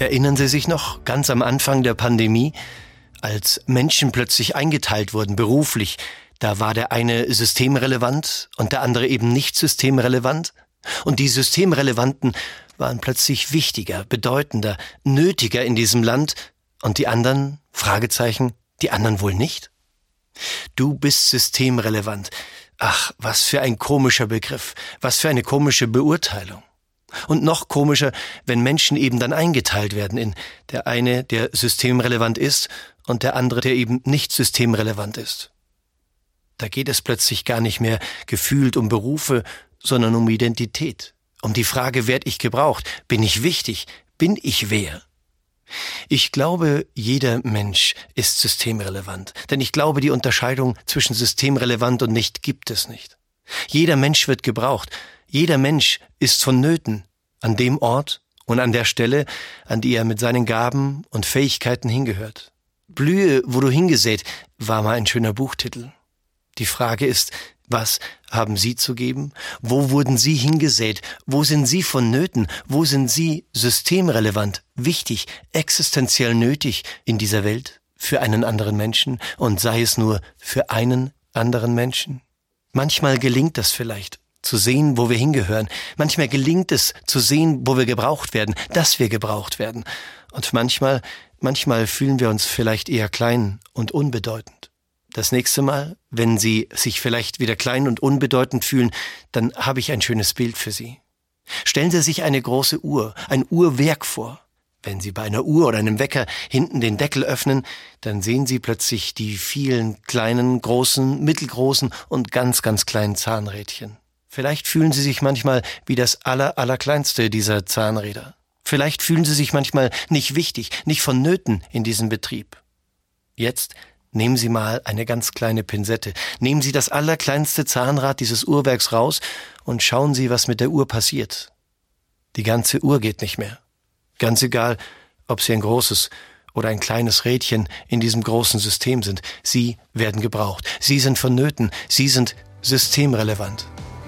Erinnern Sie sich noch ganz am Anfang der Pandemie, als Menschen plötzlich eingeteilt wurden beruflich, da war der eine systemrelevant und der andere eben nicht systemrelevant? Und die Systemrelevanten waren plötzlich wichtiger, bedeutender, nötiger in diesem Land und die anderen, Fragezeichen, die anderen wohl nicht? Du bist systemrelevant. Ach, was für ein komischer Begriff, was für eine komische Beurteilung. Und noch komischer, wenn Menschen eben dann eingeteilt werden in der eine, der systemrelevant ist und der andere, der eben nicht systemrelevant ist. Da geht es plötzlich gar nicht mehr gefühlt um Berufe, sondern um Identität, um die Frage, werd ich gebraucht, bin ich wichtig, bin ich wer? Ich glaube, jeder Mensch ist systemrelevant, denn ich glaube, die Unterscheidung zwischen systemrelevant und nicht gibt es nicht. Jeder Mensch wird gebraucht, jeder Mensch ist vonnöten an dem Ort und an der Stelle, an die er mit seinen Gaben und Fähigkeiten hingehört. Blühe, wo du hingesät, war mal ein schöner Buchtitel. Die Frage ist, was haben Sie zu geben? Wo wurden Sie hingesät? Wo sind Sie vonnöten? Wo sind Sie systemrelevant, wichtig, existenziell nötig in dieser Welt für einen anderen Menschen und sei es nur für einen anderen Menschen? Manchmal gelingt das vielleicht, zu sehen, wo wir hingehören. Manchmal gelingt es, zu sehen, wo wir gebraucht werden, dass wir gebraucht werden. Und manchmal, manchmal fühlen wir uns vielleicht eher klein und unbedeutend. Das nächste Mal, wenn Sie sich vielleicht wieder klein und unbedeutend fühlen, dann habe ich ein schönes Bild für Sie. Stellen Sie sich eine große Uhr, ein Uhrwerk vor. Wenn Sie bei einer Uhr oder einem Wecker hinten den Deckel öffnen, dann sehen Sie plötzlich die vielen kleinen, großen, mittelgroßen und ganz, ganz kleinen Zahnrädchen. Vielleicht fühlen Sie sich manchmal wie das aller, allerkleinste dieser Zahnräder. Vielleicht fühlen Sie sich manchmal nicht wichtig, nicht vonnöten in diesem Betrieb. Jetzt nehmen Sie mal eine ganz kleine Pinsette, nehmen Sie das allerkleinste Zahnrad dieses Uhrwerks raus und schauen Sie, was mit der Uhr passiert. Die ganze Uhr geht nicht mehr. Ganz egal, ob Sie ein großes oder ein kleines Rädchen in diesem großen System sind. Sie werden gebraucht. Sie sind vonnöten. Sie sind systemrelevant